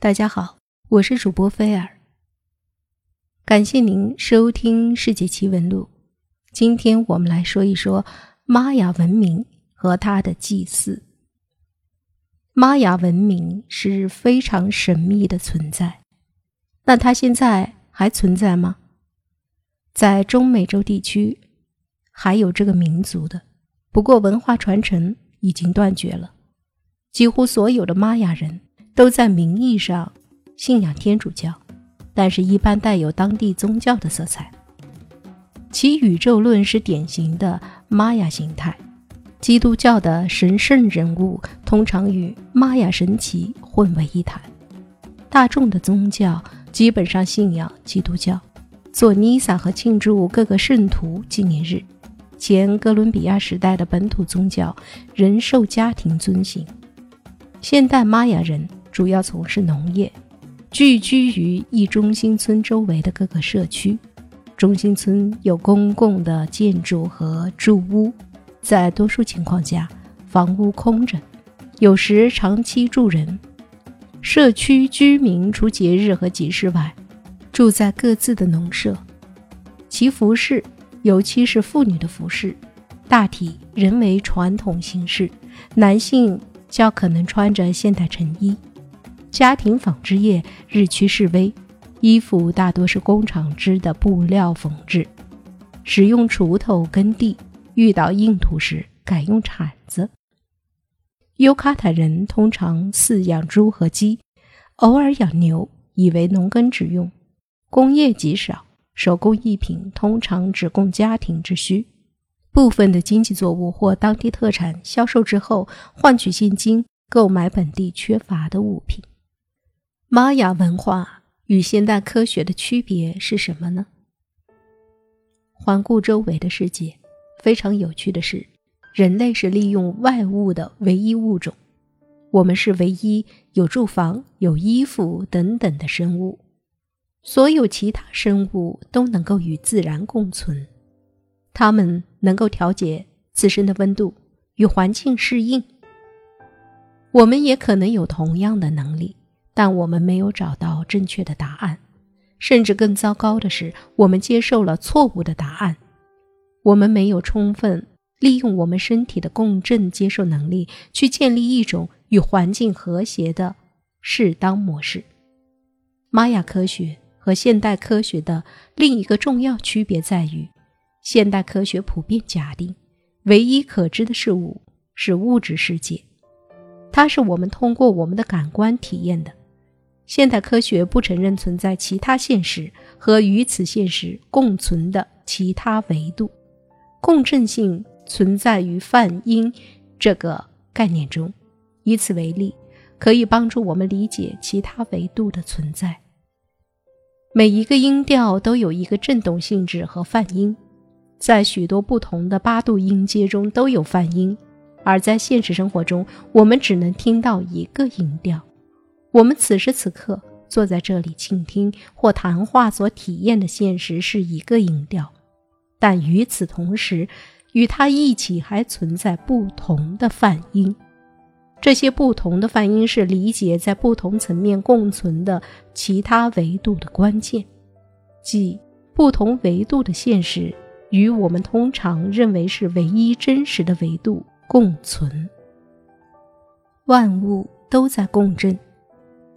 大家好，我是主播菲尔。感谢您收听《世界奇闻录》。今天我们来说一说玛雅文明和它的祭祀。玛雅文明是非常神秘的存在，那它现在还存在吗？在中美洲地区还有这个民族的，不过文化传承已经断绝了。几乎所有的玛雅人。都在名义上信仰天主教，但是一般带有当地宗教的色彩。其宇宙论是典型的玛雅形态。基督教的神圣人物通常与玛雅神奇混为一谈。大众的宗教基本上信仰基督教，做弥撒和庆祝各个圣徒纪念日。前哥伦比亚时代的本土宗教仍受家庭遵行。现代玛雅人。主要从事农业，聚居于一中心村周围的各个社区。中心村有公共的建筑和住屋，在多数情况下，房屋空着，有时长期住人。社区居民除节日和集市外，住在各自的农舍。其服饰，尤其是妇女的服饰，大体仍为传统形式，男性较可能穿着现代衬衣。家庭纺织业日趋式微，衣服大多是工厂织的布料缝制，使用锄头耕地，遇到硬土时改用铲子。尤卡坦人通常饲养猪和鸡，偶尔养牛，以为农耕之用，工业极少，手工艺品通常只供家庭之需。部分的经济作物或当地特产销售之后，换取现金购买本地缺乏的物品。玛雅文化与现代科学的区别是什么呢？环顾周围的世界，非常有趣的是，人类是利用外物的唯一物种。我们是唯一有住房、有衣服等等的生物。所有其他生物都能够与自然共存，它们能够调节自身的温度，与环境适应。我们也可能有同样的能力。但我们没有找到正确的答案，甚至更糟糕的是，我们接受了错误的答案。我们没有充分利用我们身体的共振接受能力，去建立一种与环境和谐的适当模式。玛雅科学和现代科学的另一个重要区别在于，现代科学普遍假定，唯一可知的事物是物质世界，它是我们通过我们的感官体验的。现代科学不承认存在其他现实和与此现实共存的其他维度，共振性存在于泛音这个概念中。以此为例，可以帮助我们理解其他维度的存在。每一个音调都有一个振动性质和泛音，在许多不同的八度音阶中都有泛音，而在现实生活中，我们只能听到一个音调。我们此时此刻坐在这里倾听或谈话所体验的现实是一个音调，但与此同时，与它一起还存在不同的泛音。这些不同的泛音是理解在不同层面共存的其他维度的关键，即不同维度的现实与我们通常认为是唯一真实的维度共存。万物都在共振。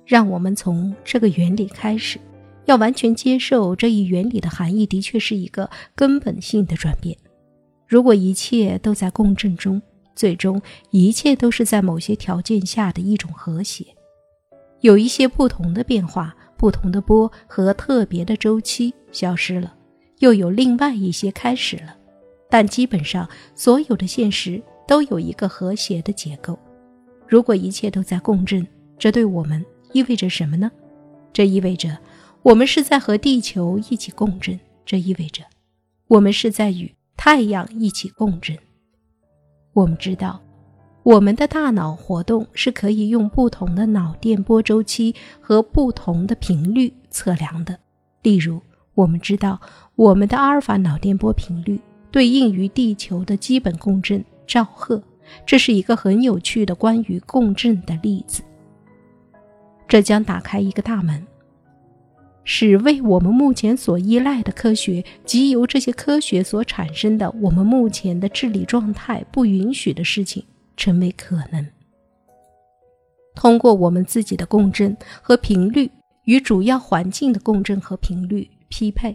让我们从这个原理开始，要完全接受这一原理的含义，的确是一个根本性的转变。如果一切都在共振中，最终一切都是在某些条件下的一种和谐。有一些不同的变化、不同的波和特别的周期消失了，又有另外一些开始了。但基本上，所有的现实都有一个和谐的结构。如果一切都在共振，这对我们。意味着什么呢？这意味着我们是在和地球一起共振，这意味着我们是在与太阳一起共振。我们知道，我们的大脑活动是可以用不同的脑电波周期和不同的频率测量的。例如，我们知道我们的阿尔法脑电波频率对应于地球的基本共振兆赫，这是一个很有趣的关于共振的例子。这将打开一个大门，使为我们目前所依赖的科学及由这些科学所产生的我们目前的治理状态不允许的事情成为可能。通过我们自己的共振和频率与主要环境的共振和频率匹配，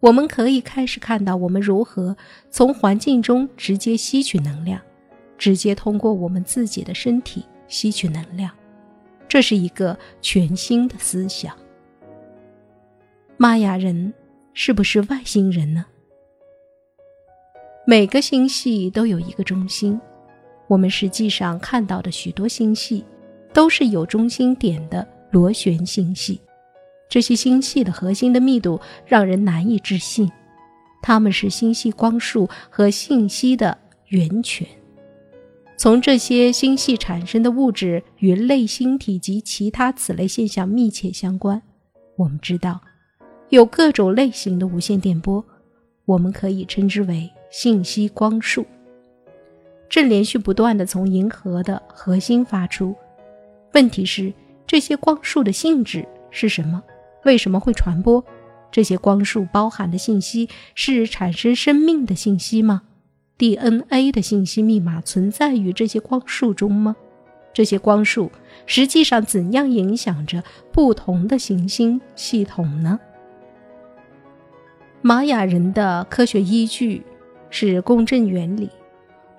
我们可以开始看到我们如何从环境中直接吸取能量，直接通过我们自己的身体吸取能量。这是一个全新的思想。玛雅人是不是外星人呢？每个星系都有一个中心，我们实际上看到的许多星系。都是有中心点的螺旋星系，这些星系的核心的密度让人难以置信，它们是星系光束和信息的源泉。从这些星系产生的物质与类星体及其他此类现象密切相关。我们知道，有各种类型的无线电波，我们可以称之为信息光束，正连续不断地从银河的核心发出。问题是这些光束的性质是什么？为什么会传播？这些光束包含的信息是产生生命的信息吗？DNA 的信息密码存在于这些光束中吗？这些光束实际上怎样影响着不同的行星系统呢？玛雅人的科学依据是共振原理。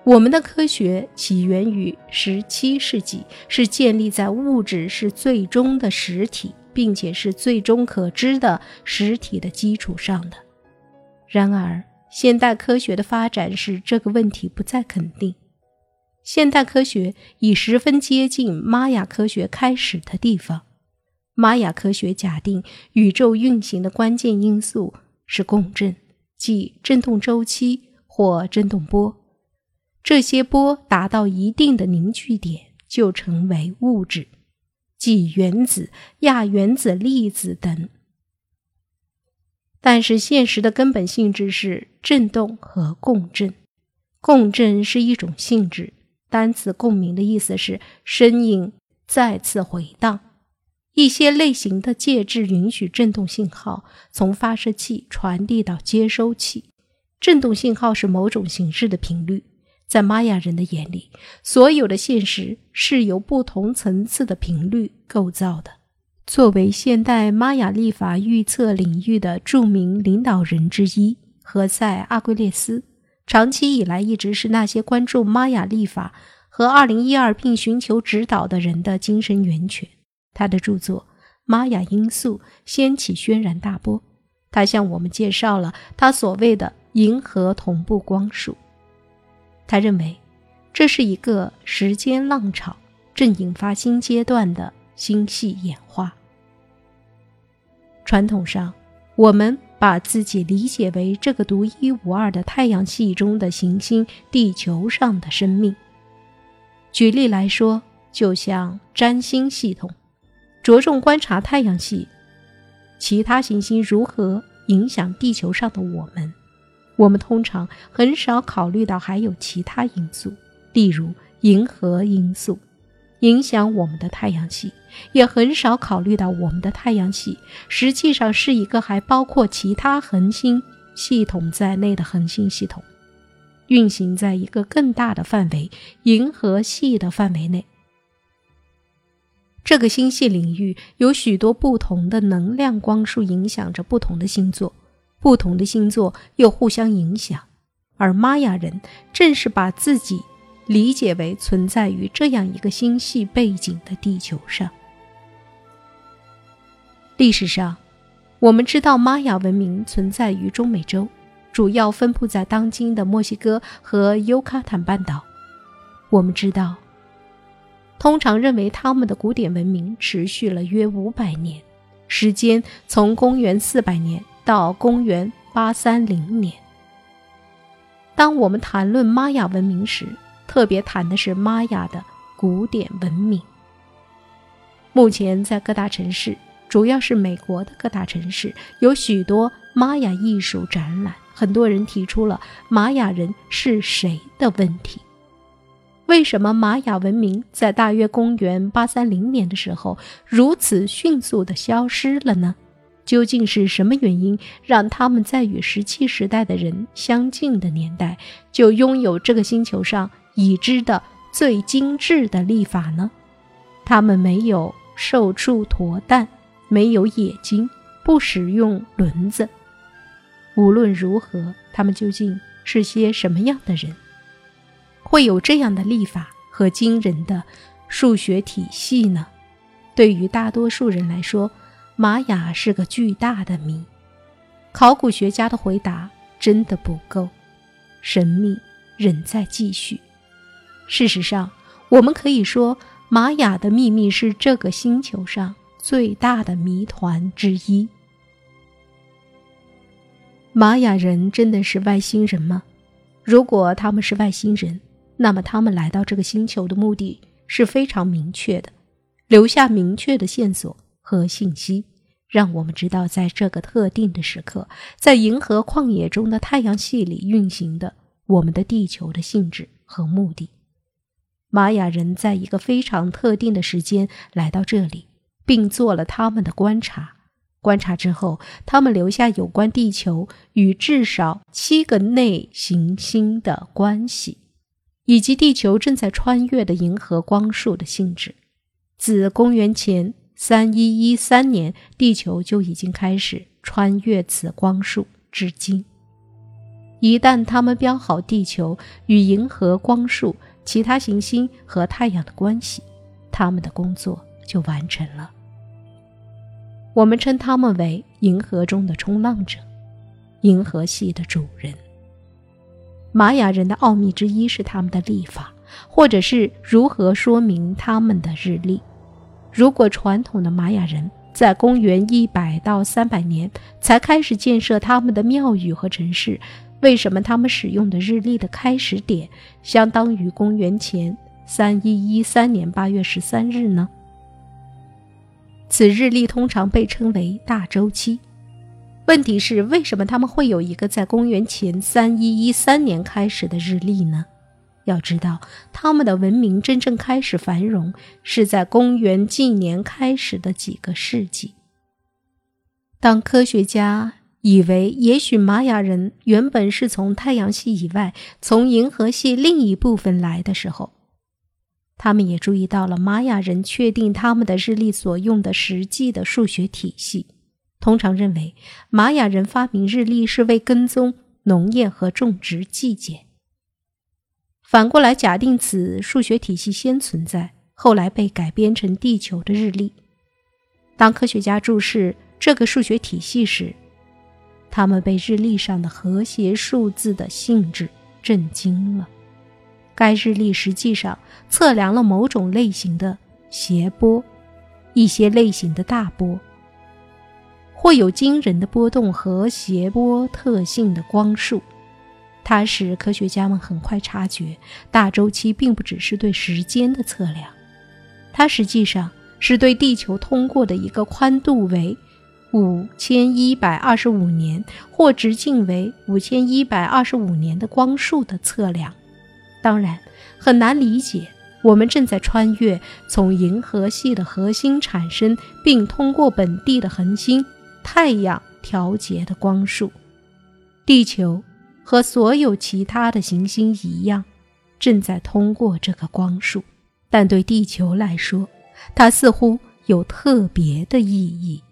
我们的科学起源于十七世纪，是建立在物质是最终的实体，并且是最终可知的实体的基础上的。然而，现代科学的发展使这个问题不再肯定。现代科学已十分接近玛雅科学开始的地方。玛雅科学假定宇宙运行的关键因素是共振，即振动周期或振动波。这些波达到一定的凝聚点，就成为物质，即原子、亚原子、粒子等。但是，现实的根本性质是振动和共振。共振是一种性质，单词“共鸣”的意思是声音再次回荡。一些类型的介质允许振动信号从发射器传递到接收器。振动信号是某种形式的频率。在玛雅人的眼里，所有的现实是由不同层次的频率构造的。作为现代玛雅历法预测领域的著名领导人之一，何塞·阿圭列斯长期以来一直是那些关注玛雅历法和2012并寻求指导的人的精神源泉。他的著作《玛雅因素》掀起轩然大波。他向我们介绍了他所谓的银河同步光束。他认为，这是一个时间浪潮，正引发新阶段的星系演化。传统上，我们把自己理解为这个独一无二的太阳系中的行星——地球上的生命。举例来说，就像占星系统，着重观察太阳系其他行星如何影响地球上的我们。我们通常很少考虑到还有其他因素，例如银河因素影响我们的太阳系，也很少考虑到我们的太阳系实际上是一个还包括其他恒星系统在内的恒星系统，运行在一个更大的范围——银河系的范围内。这个星系领域有许多不同的能量光束影响着不同的星座。不同的星座又互相影响，而玛雅人正是把自己理解为存在于这样一个星系背景的地球上。历史上，我们知道玛雅文明存在于中美洲，主要分布在当今的墨西哥和尤卡坦半岛。我们知道，通常认为他们的古典文明持续了约五百年，时间从公元四百年。到公元八三零年，当我们谈论玛雅文明时，特别谈的是玛雅的古典文明。目前在各大城市，主要是美国的各大城市，有许多玛雅艺术展览。很多人提出了玛雅人是谁的问题。为什么玛雅文明在大约公元八三零年的时候如此迅速的消失了呢？究竟是什么原因让他们在与石器时代的人相近的年代就拥有这个星球上已知的最精致的历法呢？他们没有受畜驮担，没有眼睛，不使用轮子。无论如何，他们究竟是些什么样的人？会有这样的历法和惊人的数学体系呢？对于大多数人来说，玛雅是个巨大的谜。考古学家的回答真的不够，神秘仍在继续。事实上，我们可以说，玛雅的秘密是这个星球上最大的谜团之一。玛雅人真的是外星人吗？如果他们是外星人，那么，他们来到这个星球的目的是非常明确的，留下明确的线索和信息，让我们知道，在这个特定的时刻，在银河旷野中的太阳系里运行的我们的地球的性质和目的。玛雅人在一个非常特定的时间来到这里，并做了他们的观察。观察之后，他们留下有关地球与至少七个内行星的关系。以及地球正在穿越的银河光束的性质，自公元前三一一三年，地球就已经开始穿越此光束，至今。一旦他们标好地球与银河光束、其他行星和太阳的关系，他们的工作就完成了。我们称他们为银河中的冲浪者，银河系的主人。玛雅人的奥秘之一是他们的历法，或者是如何说明他们的日历。如果传统的玛雅人在公元一百到三百年才开始建设他们的庙宇和城市，为什么他们使用的日历的开始点相当于公元前三一一三年八月十三日呢？此日历通常被称为大周期。问题是，为什么他们会有一个在公元前三一一三年开始的日历呢？要知道，他们的文明真正开始繁荣是在公元纪年开始的几个世纪。当科学家以为也许玛雅人原本是从太阳系以外，从银河系另一部分来的时候，他们也注意到了玛雅人确定他们的日历所用的实际的数学体系。通常认为，玛雅人发明日历是为跟踪农业和种植季节。反过来假定此数学体系先存在，后来被改编成地球的日历。当科学家注视这个数学体系时，他们被日历上的和谐数字的性质震惊了。该日历实际上测量了某种类型的斜波，一些类型的大波。或有惊人的波动和谐波特性的光束，它使科学家们很快察觉，大周期并不只是对时间的测量，它实际上是对地球通过的一个宽度为五千一百二十五年或直径为五千一百二十五年的光束的测量。当然，很难理解，我们正在穿越从银河系的核心产生，并通过本地的恒星。太阳调节的光束，地球和所有其他的行星一样，正在通过这个光束。但对地球来说，它似乎有特别的意义。